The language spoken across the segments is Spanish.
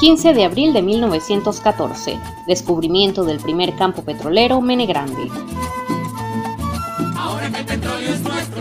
15 de abril de 1914, descubrimiento del primer campo petrolero Mene Grande.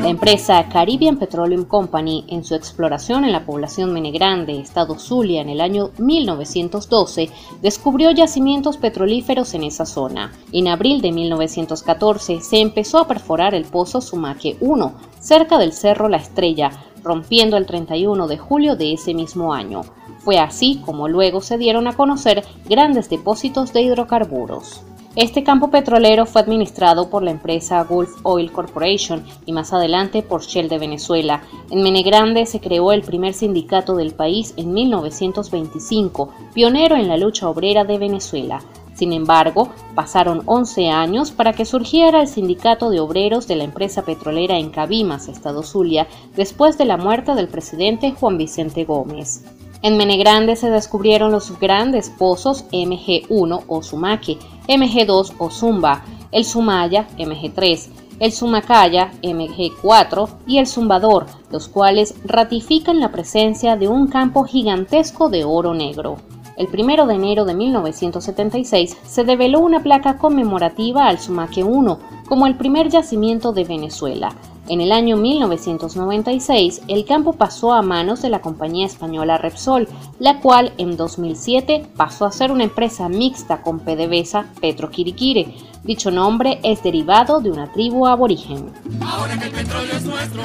La empresa Caribbean Petroleum Company, en su exploración en la población Menegrande, estado Zulia, en el año 1912, descubrió yacimientos petrolíferos en esa zona. En abril de 1914 se empezó a perforar el pozo Sumaque 1, cerca del Cerro La Estrella, rompiendo el 31 de julio de ese mismo año. Fue así como luego se dieron a conocer grandes depósitos de hidrocarburos. Este campo petrolero fue administrado por la empresa Gulf Oil Corporation y más adelante por Shell de Venezuela. En Menegrande se creó el primer sindicato del país en 1925, pionero en la lucha obrera de Venezuela. Sin embargo, pasaron 11 años para que surgiera el sindicato de obreros de la empresa petrolera en Cabimas, Estado Zulia, después de la muerte del presidente Juan Vicente Gómez. En Menegrande se descubrieron los grandes pozos MG1 o Sumaque, MG2 o Zumba, el Sumaya MG3, el Sumacaya MG4 y el Zumbador, los cuales ratifican la presencia de un campo gigantesco de oro negro. El 1 de enero de 1976 se develó una placa conmemorativa al Sumaque 1 como el primer yacimiento de Venezuela, en el año 1996, el campo pasó a manos de la compañía española Repsol, la cual en 2007 pasó a ser una empresa mixta con PDVSA Petroquiriquire. Dicho nombre es derivado de una tribu aborigen. Ahora que el petróleo es nuestro,